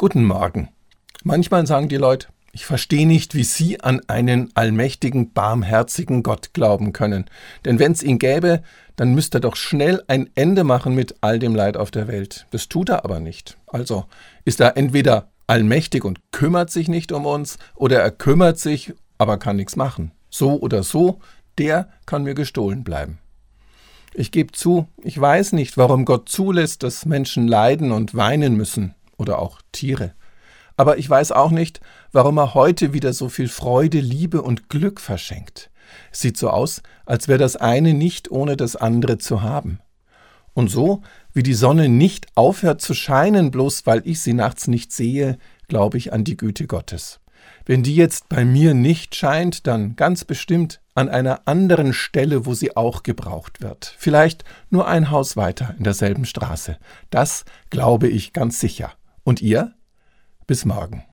Guten Morgen. Manchmal sagen die Leute, ich verstehe nicht, wie Sie an einen allmächtigen, barmherzigen Gott glauben können. Denn wenn es ihn gäbe, dann müsste er doch schnell ein Ende machen mit all dem Leid auf der Welt. Das tut er aber nicht. Also ist er entweder allmächtig und kümmert sich nicht um uns, oder er kümmert sich, aber kann nichts machen. So oder so, der kann mir gestohlen bleiben. Ich gebe zu, ich weiß nicht, warum Gott zulässt, dass Menschen leiden und weinen müssen oder auch Tiere. Aber ich weiß auch nicht, warum er heute wieder so viel Freude, Liebe und Glück verschenkt. Sieht so aus, als wäre das eine nicht ohne das andere zu haben. Und so, wie die Sonne nicht aufhört zu scheinen, bloß weil ich sie nachts nicht sehe, glaube ich an die Güte Gottes. Wenn die jetzt bei mir nicht scheint, dann ganz bestimmt an einer anderen Stelle, wo sie auch gebraucht wird. Vielleicht nur ein Haus weiter in derselben Straße. Das glaube ich ganz sicher. Und ihr? Bis morgen.